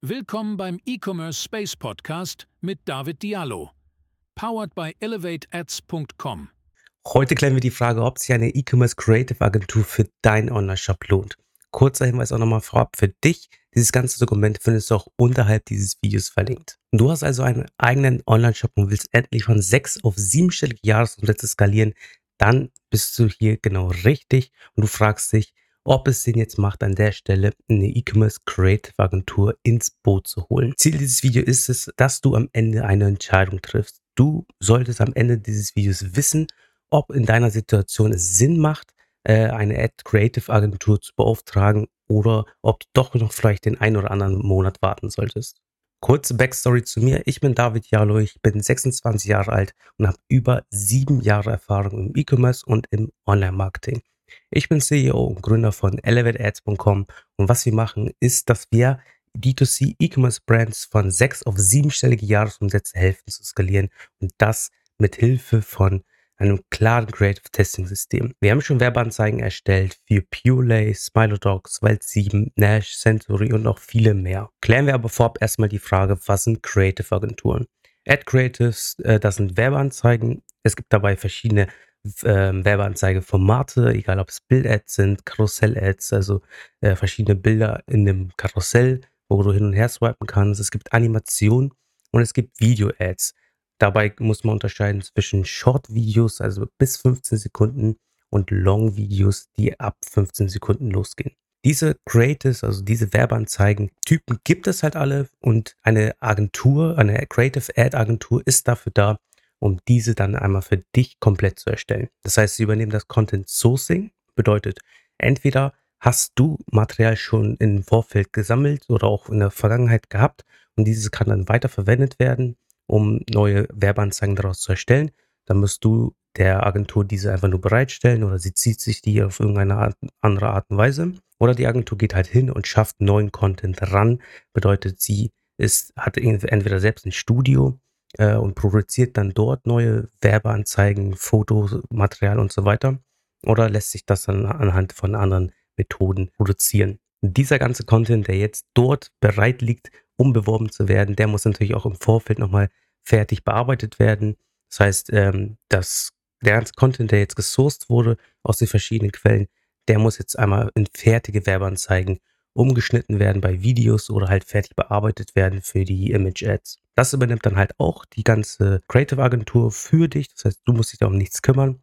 Willkommen beim E-Commerce Space Podcast mit David Diallo. Powered by ElevateAds.com. Heute klären wir die Frage, ob sich eine E-Commerce Creative Agentur für deinen Online-Shop lohnt. Kurzer Hinweis auch nochmal vorab für dich. Dieses ganze Dokument findest du auch unterhalb dieses Videos verlinkt. Du hast also einen eigenen Online-Shop und willst endlich von sechs auf siebenstellige Jahresumsätze skalieren, dann bist du hier genau richtig und du fragst dich, ob es Sinn jetzt macht, an der Stelle eine E-Commerce Creative Agentur ins Boot zu holen. Ziel dieses Videos ist es, dass du am Ende eine Entscheidung triffst. Du solltest am Ende dieses Videos wissen, ob in deiner Situation es Sinn macht, äh, eine Ad Creative Agentur zu beauftragen oder ob du doch noch vielleicht den einen oder anderen Monat warten solltest. Kurze Backstory zu mir. Ich bin David Jalo, ich bin 26 Jahre alt und habe über sieben Jahre Erfahrung im E-Commerce und im Online-Marketing. Ich bin CEO und Gründer von ElevateAds.com und was wir machen, ist, dass wir D2C E-Commerce Brands von sechs auf siebenstellige Jahresumsätze helfen zu skalieren und das mit Hilfe von einem klaren Creative Testing System. Wir haben schon Werbeanzeigen erstellt für Purelay, Smilodogs, Welt 7, Nash, Century und noch viele mehr. Klären wir aber vorab erstmal die Frage, was sind Creative Agenturen? Ad Creatives, äh, das sind Werbeanzeigen. Es gibt dabei verschiedene äh, Werbeanzeigeformate, egal ob es Bild-Ads sind, Karussell-Ads, also äh, verschiedene Bilder in dem Karussell, wo du hin und her swipen kannst. Es gibt Animation und es gibt Video-Ads. Dabei muss man unterscheiden zwischen Short-Videos, also bis 15 Sekunden, und Long-Videos, die ab 15 Sekunden losgehen. Diese Creatives, also diese Werbeanzeigen-Typen gibt es halt alle und eine Agentur, eine Creative Ad Agentur ist dafür da, um diese dann einmal für dich komplett zu erstellen. Das heißt, sie übernehmen das Content Sourcing, bedeutet, entweder hast du Material schon im Vorfeld gesammelt oder auch in der Vergangenheit gehabt und dieses kann dann weiter verwendet werden, um neue Werbeanzeigen daraus zu erstellen. Dann musst du der Agentur diese einfach nur bereitstellen oder sie zieht sich die auf irgendeine Art, andere Art und Weise. Oder die Agentur geht halt hin und schafft neuen Content ran. Bedeutet, sie ist, hat entweder selbst ein Studio äh, und produziert dann dort neue Werbeanzeigen, Fotos, Material und so weiter. Oder lässt sich das dann anhand von anderen Methoden produzieren. Dieser ganze Content, der jetzt dort bereit liegt, um beworben zu werden, der muss natürlich auch im Vorfeld nochmal fertig bearbeitet werden. Das heißt, ähm, dass der ganze Content, der jetzt gesourced wurde aus den verschiedenen Quellen, der muss jetzt einmal in fertige Werbeanzeigen umgeschnitten werden bei Videos oder halt fertig bearbeitet werden für die Image Ads. Das übernimmt dann halt auch die ganze Creative Agentur für dich. Das heißt, du musst dich da um nichts kümmern.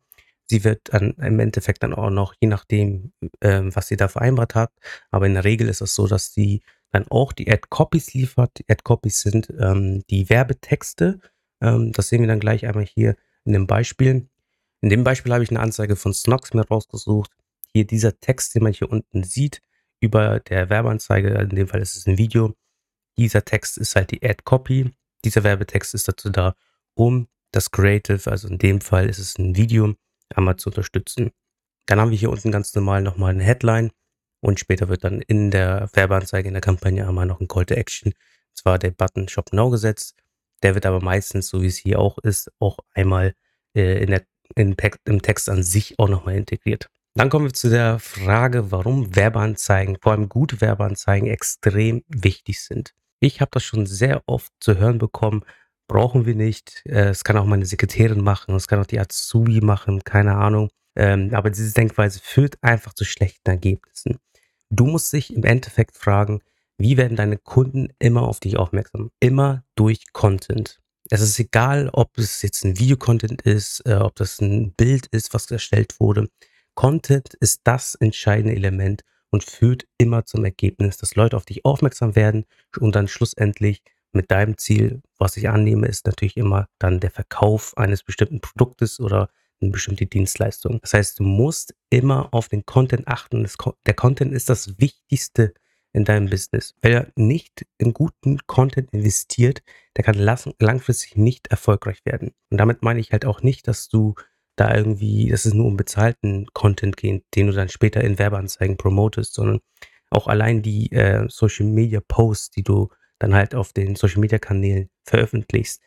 Sie wird dann im Endeffekt dann auch noch, je nachdem, äh, was sie da vereinbart hat, aber in der Regel ist es so, dass sie dann auch die Ad-Copies liefert. Die Ad-Copies sind ähm, die Werbetexte. Ähm, das sehen wir dann gleich einmal hier in dem Beispiel. In dem Beispiel habe ich eine Anzeige von Snox mir rausgesucht. Hier dieser Text, den man hier unten sieht, über der Werbeanzeige, in dem Fall ist es ein Video. Dieser Text ist halt die Ad-Copy dieser Werbetext ist dazu da, um das Creative, also in dem Fall ist es ein Video, einmal zu unterstützen. Dann haben wir hier unten ganz normal nochmal eine Headline und später wird dann in der Werbeanzeige, in der Kampagne einmal noch ein Call to Action, und zwar der Button Shop Now gesetzt. Der wird aber meistens, so wie es hier auch ist, auch einmal äh, in der, in, im Text an sich auch nochmal integriert. Dann kommen wir zu der Frage, warum Werbeanzeigen, vor allem gute Werbeanzeigen, extrem wichtig sind. Ich habe das schon sehr oft zu hören bekommen, brauchen wir nicht. Äh, es kann auch meine Sekretärin machen, es kann auch die Azubi machen, keine Ahnung. Ähm, aber diese Denkweise führt einfach zu schlechten Ergebnissen. Du musst dich im Endeffekt fragen, wie werden deine Kunden immer auf dich aufmerksam? Immer durch Content. Es ist egal, ob es jetzt ein Videocontent ist, äh, ob das ein Bild ist, was erstellt wurde. Content ist das entscheidende Element und führt immer zum Ergebnis, dass Leute auf dich aufmerksam werden und dann schlussendlich mit deinem Ziel, was ich annehme, ist natürlich immer dann der Verkauf eines bestimmten Produktes oder eine bestimmte Dienstleistung. Das heißt, du musst immer auf den Content achten. der Content ist das Wichtigste in deinem Business. Wer nicht in guten Content investiert, der kann langfristig nicht erfolgreich werden. Und damit meine ich halt auch nicht, dass du da irgendwie, dass es nur um bezahlten Content geht, den du dann später in Werbeanzeigen promotest, sondern auch allein die äh, Social Media Posts, die du dann halt auf den Social Media Kanälen veröffentlichst,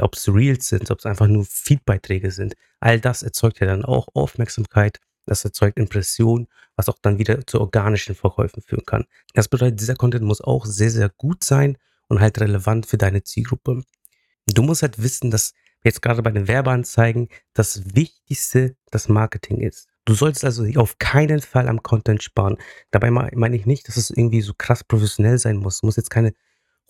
ob es Reels sind, ob es einfach nur Feedbeiträge sind, all das erzeugt ja dann auch Aufmerksamkeit Das erzeugt Impressionen, was auch dann wieder zu organischen Verkäufen führen kann. Das bedeutet, dieser Content muss auch sehr, sehr gut sein und halt relevant für deine Zielgruppe. Du musst halt wissen, dass jetzt gerade bei den Werbeanzeigen das Wichtigste das Marketing ist. Du sollst also auf keinen Fall am Content sparen. Dabei meine ich nicht, dass es irgendwie so krass professionell sein muss. Du musst jetzt keine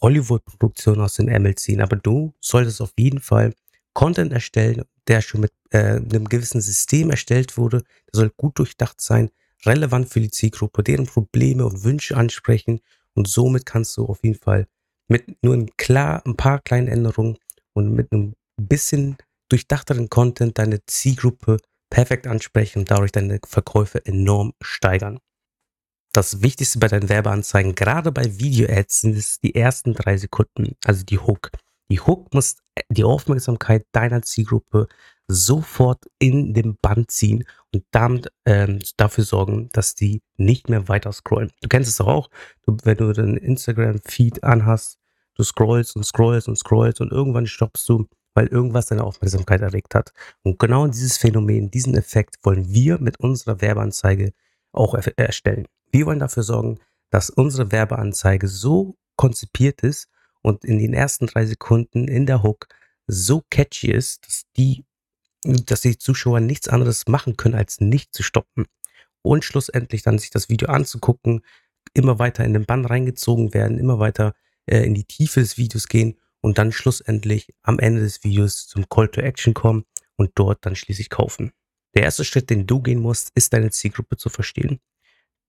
Hollywood-Produktion aus dem Ärmel ziehen, aber du solltest auf jeden Fall Content erstellen, der schon mit äh, einem gewissen System erstellt wurde. Der soll gut durchdacht sein, relevant für die Zielgruppe, deren Probleme und Wünsche ansprechen und somit kannst du auf jeden Fall mit nur ein, klar, ein paar kleinen Änderungen und mit einem bisschen durchdachteren Content deine Zielgruppe perfekt ansprechen und dadurch deine Verkäufe enorm steigern. Das Wichtigste bei deinen Werbeanzeigen, gerade bei Video-Ads, sind es die ersten drei Sekunden, also die Hook. Die Hook muss die Aufmerksamkeit deiner Zielgruppe sofort in den Band ziehen und damit ähm, dafür sorgen, dass die nicht mehr weiter scrollen. Du kennst es doch auch, du, wenn du den Instagram-Feed anhast, du scrollst und scrollst und scrollst und irgendwann stoppst du weil irgendwas deine Aufmerksamkeit erregt hat. Und genau dieses Phänomen, diesen Effekt wollen wir mit unserer Werbeanzeige auch erstellen. Wir wollen dafür sorgen, dass unsere Werbeanzeige so konzipiert ist und in den ersten drei Sekunden in der Hook so catchy ist, dass die, dass die Zuschauer nichts anderes machen können, als nicht zu stoppen. Und schlussendlich dann sich das Video anzugucken, immer weiter in den Bann reingezogen werden, immer weiter äh, in die Tiefe des Videos gehen und dann schlussendlich am Ende des Videos zum Call to Action kommen und dort dann schließlich kaufen. Der erste Schritt, den du gehen musst, ist deine Zielgruppe zu verstehen.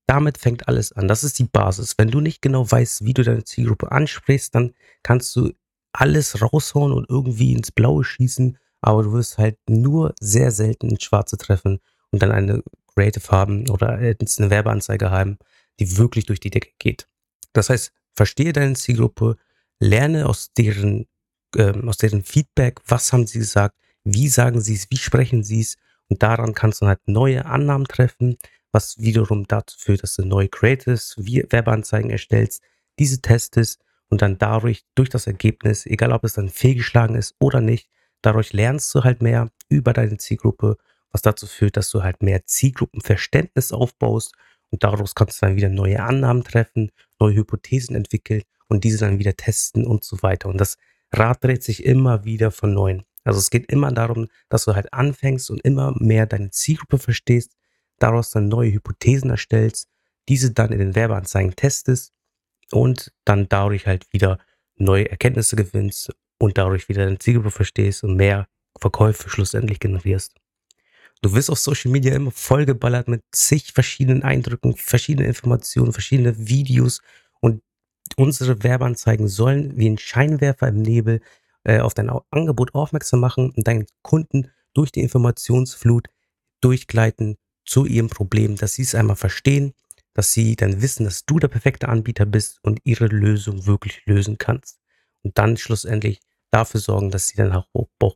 Damit fängt alles an. Das ist die Basis. Wenn du nicht genau weißt, wie du deine Zielgruppe ansprichst, dann kannst du alles raushauen und irgendwie ins Blaue schießen, aber du wirst halt nur sehr selten ins Schwarze treffen und dann eine Creative haben oder eine Werbeanzeige haben, die wirklich durch die Decke geht. Das heißt, verstehe deine Zielgruppe, lerne aus deren, äh, aus deren Feedback, was haben sie gesagt, wie sagen sie es, wie sprechen sie es. Und daran kannst du halt neue Annahmen treffen, was wiederum dazu führt, dass du neue Creatives, wie Werbeanzeigen erstellst, diese testest und dann dadurch, durch das Ergebnis, egal ob es dann fehlgeschlagen ist oder nicht, dadurch lernst du halt mehr über deine Zielgruppe, was dazu führt, dass du halt mehr Zielgruppenverständnis aufbaust. Und daraus kannst du dann wieder neue Annahmen treffen, neue Hypothesen entwickeln und diese dann wieder testen und so weiter. Und das Rad dreht sich immer wieder von neuem. Also es geht immer darum, dass du halt anfängst und immer mehr deine Zielgruppe verstehst, daraus dann neue Hypothesen erstellst, diese dann in den Werbeanzeigen testest und dann dadurch halt wieder neue Erkenntnisse gewinnst und dadurch wieder deine Zielgruppe verstehst und mehr Verkäufe schlussendlich generierst. Du wirst auf Social Media immer vollgeballert mit zig verschiedenen Eindrücken, verschiedenen Informationen, verschiedene Videos und unsere Werbeanzeigen sollen wie ein Scheinwerfer im Nebel äh, auf dein Angebot aufmerksam machen und deinen Kunden durch die Informationsflut durchgleiten zu ihrem Problem, dass sie es einmal verstehen, dass sie dann wissen, dass du der perfekte Anbieter bist und ihre Lösung wirklich lösen kannst. Und dann schlussendlich dafür sorgen, dass sie dann auch,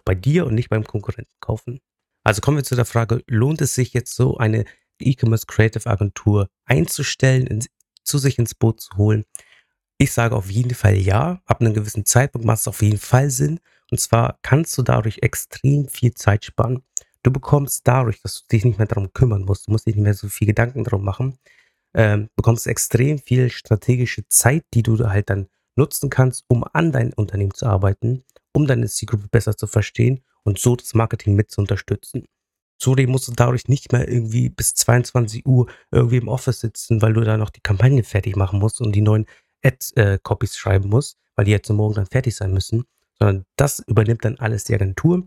bei dir und nicht beim Konkurrenten kaufen. Also kommen wir zu der Frage, lohnt es sich jetzt so eine E-Commerce Creative Agentur einzustellen, in, zu sich ins Boot zu holen? Ich sage auf jeden Fall ja. Ab einem gewissen Zeitpunkt macht es auf jeden Fall Sinn. Und zwar kannst du dadurch extrem viel Zeit sparen. Du bekommst dadurch, dass du dich nicht mehr darum kümmern musst, du musst dich nicht mehr so viel Gedanken darum machen, ähm, bekommst extrem viel strategische Zeit, die du halt dann nutzen kannst, um an dein Unternehmen zu arbeiten, um deine Zielgruppe besser zu verstehen und so das Marketing mit zu unterstützen. Zudem musst du dadurch nicht mehr irgendwie bis 22 Uhr irgendwie im Office sitzen, weil du da noch die Kampagne fertig machen musst und die neuen Ad-Copies äh, schreiben musst, weil die jetzt morgen dann fertig sein müssen, sondern das übernimmt dann alles die Agentur.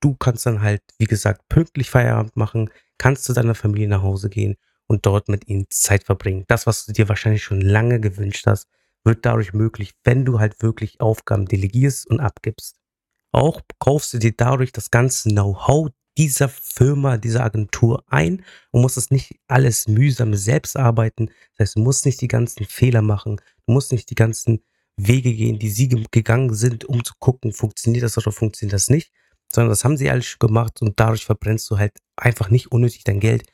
Du kannst dann halt, wie gesagt, pünktlich Feierabend machen, kannst zu deiner Familie nach Hause gehen und dort mit ihnen Zeit verbringen. Das, was du dir wahrscheinlich schon lange gewünscht hast, wird dadurch möglich, wenn du halt wirklich Aufgaben delegierst und abgibst. Auch kaufst du dir dadurch das ganze Know-how dieser Firma, dieser Agentur ein und musst es nicht alles mühsam selbst arbeiten. Das heißt, du musst nicht die ganzen Fehler machen, du musst nicht die ganzen Wege gehen, die sie gegangen sind, um zu gucken, funktioniert das oder funktioniert das nicht, sondern das haben sie alles schon gemacht und dadurch verbrennst du halt einfach nicht unnötig dein Geld.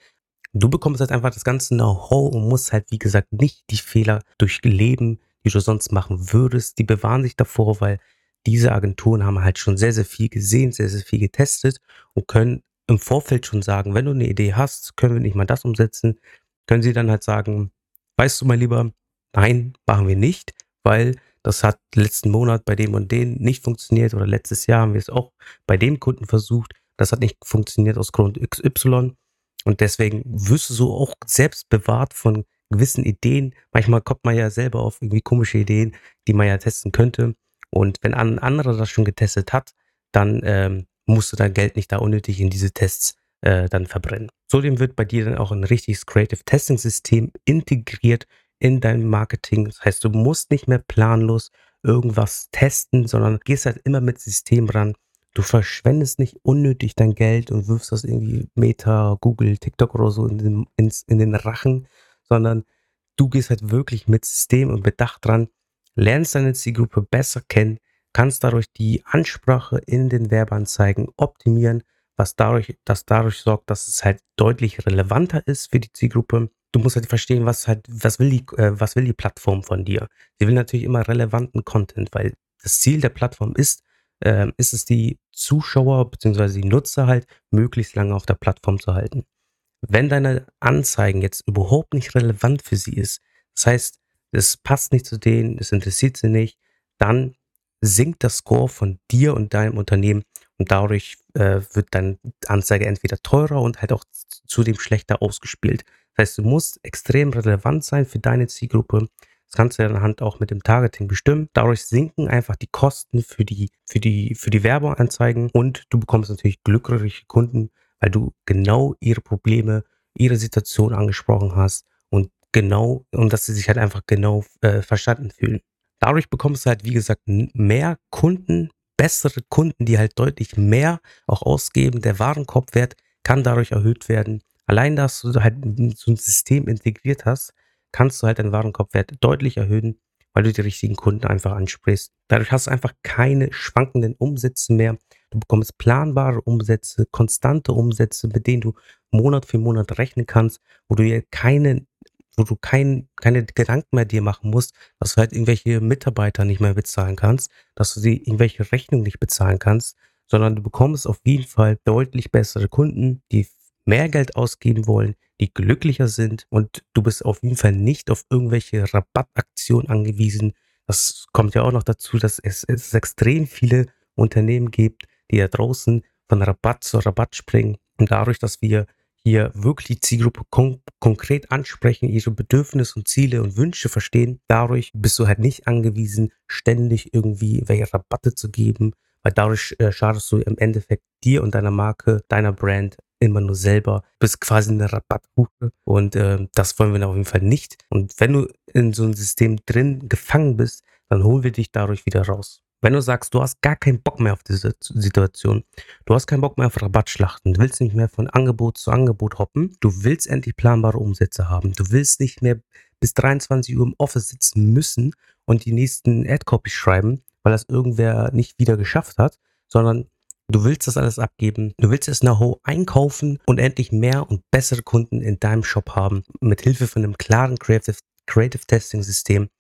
Du bekommst halt einfach das ganze Know-how und musst halt, wie gesagt, nicht die Fehler durchleben, die du sonst machen würdest. Die bewahren sich davor, weil diese Agenturen haben halt schon sehr, sehr viel gesehen, sehr, sehr viel getestet und können im Vorfeld schon sagen, wenn du eine Idee hast, können wir nicht mal das umsetzen, können sie dann halt sagen, weißt du mein Lieber, nein, machen wir nicht, weil das hat letzten Monat bei dem und dem nicht funktioniert oder letztes Jahr haben wir es auch bei dem Kunden versucht, das hat nicht funktioniert aus Grund XY und deswegen wirst du so auch selbst bewahrt von gewissen Ideen. Manchmal kommt man ja selber auf irgendwie komische Ideen, die man ja testen könnte. Und wenn ein anderer das schon getestet hat, dann ähm, musst du dein Geld nicht da unnötig in diese Tests äh, dann verbrennen. Zudem wird bei dir dann auch ein richtiges Creative Testing System integriert in dein Marketing. Das heißt, du musst nicht mehr planlos irgendwas testen, sondern gehst halt immer mit System ran. Du verschwendest nicht unnötig dein Geld und wirfst das irgendwie Meta, Google, TikTok oder so in den, ins, in den Rachen, sondern du gehst halt wirklich mit System und Bedacht dran, lernst deine Zielgruppe besser kennen, kannst dadurch die Ansprache in den Werbeanzeigen optimieren, was dadurch, das dadurch sorgt, dass es halt deutlich relevanter ist für die Zielgruppe. Du musst halt verstehen, was halt, was will die, äh, was will die Plattform von dir? Sie will natürlich immer relevanten Content, weil das Ziel der Plattform ist, äh, ist es die Zuschauer bzw. die Nutzer halt möglichst lange auf der Plattform zu halten. Wenn deine Anzeigen jetzt überhaupt nicht relevant für sie ist, das heißt, es passt nicht zu denen, es interessiert sie nicht, dann sinkt der Score von dir und deinem Unternehmen und dadurch äh, wird deine Anzeige entweder teurer und halt auch zudem schlechter ausgespielt. Das heißt, du musst extrem relevant sein für deine Zielgruppe. Das kannst du anhand auch mit dem Targeting bestimmen. Dadurch sinken einfach die Kosten für die, für die, für die Werbeanzeigen und du bekommst natürlich glückliche Kunden, weil du genau ihre Probleme, ihre Situation angesprochen hast genau, und dass sie sich halt einfach genau äh, verstanden fühlen. Dadurch bekommst du halt, wie gesagt, mehr Kunden, bessere Kunden, die halt deutlich mehr auch ausgeben. Der Warenkorbwert kann dadurch erhöht werden. Allein, dass du halt so ein System integriert hast, kannst du halt deinen Warenkorbwert deutlich erhöhen, weil du die richtigen Kunden einfach ansprichst. Dadurch hast du einfach keine schwankenden Umsätze mehr. Du bekommst planbare Umsätze, konstante Umsätze, mit denen du Monat für Monat rechnen kannst, wo du dir keine wo du kein, keine Gedanken mehr dir machen musst, dass du halt irgendwelche Mitarbeiter nicht mehr bezahlen kannst, dass du sie irgendwelche Rechnungen nicht bezahlen kannst, sondern du bekommst auf jeden Fall deutlich bessere Kunden, die mehr Geld ausgeben wollen, die glücklicher sind und du bist auf jeden Fall nicht auf irgendwelche Rabattaktionen angewiesen. Das kommt ja auch noch dazu, dass es, es extrem viele Unternehmen gibt, die da draußen von Rabatt zu Rabatt springen. Und dadurch, dass wir hier wirklich die Zielgruppe kon konkret ansprechen, ihre Bedürfnisse und Ziele und Wünsche verstehen. Dadurch bist du halt nicht angewiesen, ständig irgendwie welche Rabatte zu geben, weil dadurch äh, schadest du im Endeffekt dir und deiner Marke, deiner Brand immer nur selber, bist quasi eine Rabattbuche und äh, das wollen wir auf jeden Fall nicht. Und wenn du in so einem System drin gefangen bist, dann holen wir dich dadurch wieder raus. Wenn du sagst, du hast gar keinen Bock mehr auf diese Situation, du hast keinen Bock mehr auf Rabattschlachten, du willst nicht mehr von Angebot zu Angebot hoppen, du willst endlich planbare Umsätze haben, du willst nicht mehr bis 23 Uhr im Office sitzen müssen und die nächsten Ad-Copies schreiben, weil das irgendwer nicht wieder geschafft hat, sondern du willst das alles abgeben, du willst das Know-how einkaufen und endlich mehr und bessere Kunden in deinem Shop haben, mit Hilfe von einem klaren Creative, Creative Testing System,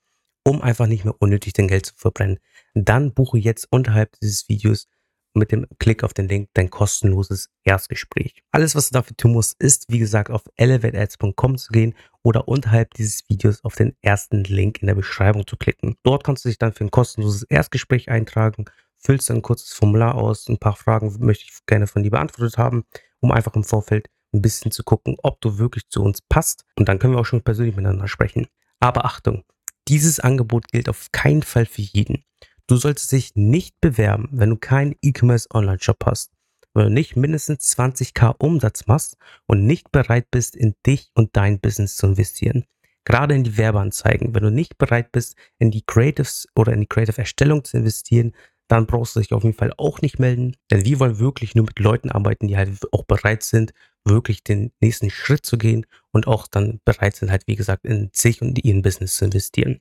um einfach nicht mehr unnötig dein Geld zu verbrennen dann buche jetzt unterhalb dieses Videos mit dem Klick auf den Link dein kostenloses Erstgespräch. Alles, was du dafür tun musst, ist, wie gesagt, auf elevateads.com zu gehen oder unterhalb dieses Videos auf den ersten Link in der Beschreibung zu klicken. Dort kannst du dich dann für ein kostenloses Erstgespräch eintragen, füllst ein kurzes Formular aus, ein paar Fragen möchte ich gerne von dir beantwortet haben, um einfach im Vorfeld ein bisschen zu gucken, ob du wirklich zu uns passt und dann können wir auch schon persönlich miteinander sprechen. Aber Achtung, dieses Angebot gilt auf keinen Fall für jeden. Du solltest dich nicht bewerben, wenn du keinen E-Commerce Online-Shop hast, wenn du nicht mindestens 20k Umsatz machst und nicht bereit bist, in dich und dein Business zu investieren. Gerade in die Werbeanzeigen. Wenn du nicht bereit bist, in die Creatives oder in die Creative-Erstellung zu investieren, dann brauchst du dich auf jeden Fall auch nicht melden. Denn wir wollen wirklich nur mit Leuten arbeiten, die halt auch bereit sind, wirklich den nächsten Schritt zu gehen und auch dann bereit sind, halt, wie gesagt, in sich und ihren Business zu investieren.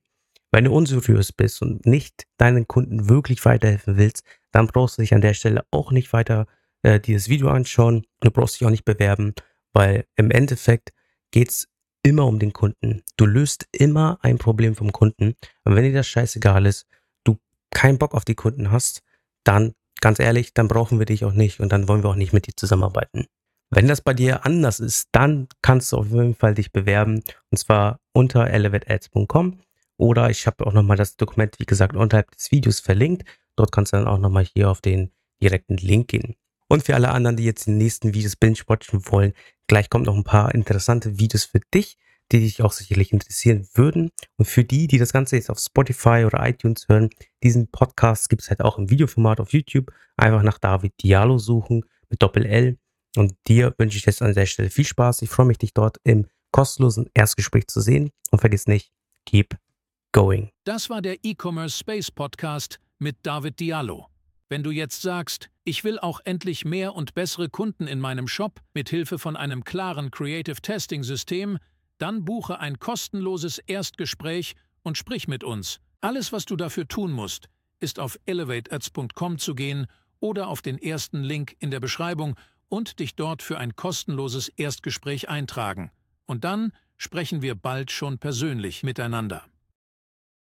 Wenn du unseriös bist und nicht deinen Kunden wirklich weiterhelfen willst, dann brauchst du dich an der Stelle auch nicht weiter äh, dieses Video anschauen. Du brauchst dich auch nicht bewerben, weil im Endeffekt geht's immer um den Kunden. Du löst immer ein Problem vom Kunden. Und wenn dir das scheißegal ist, keinen Bock auf die Kunden hast, dann ganz ehrlich, dann brauchen wir dich auch nicht und dann wollen wir auch nicht mit dir zusammenarbeiten. Wenn das bei dir anders ist, dann kannst du auf jeden Fall dich bewerben und zwar unter elevateads.com oder ich habe auch nochmal das Dokument, wie gesagt, unterhalb des Videos verlinkt. Dort kannst du dann auch nochmal hier auf den direkten Link gehen. Und für alle anderen, die jetzt die nächsten Videos binge-watchen wollen, gleich kommt noch ein paar interessante Videos für dich, die dich auch sicherlich interessieren würden. Und für die, die das Ganze jetzt auf Spotify oder iTunes hören, diesen Podcast gibt es halt auch im Videoformat auf YouTube. Einfach nach David Diallo suchen mit Doppel-L. Und dir wünsche ich jetzt an der Stelle viel Spaß. Ich freue mich, dich dort im kostenlosen Erstgespräch zu sehen. Und vergiss nicht, keep going. Das war der E-Commerce Space Podcast mit David Diallo. Wenn du jetzt sagst, ich will auch endlich mehr und bessere Kunden in meinem Shop mit Hilfe von einem klaren Creative Testing System, dann buche ein kostenloses Erstgespräch und sprich mit uns. Alles, was du dafür tun musst, ist auf elevateads.com zu gehen oder auf den ersten Link in der Beschreibung und dich dort für ein kostenloses Erstgespräch eintragen. Und dann sprechen wir bald schon persönlich miteinander.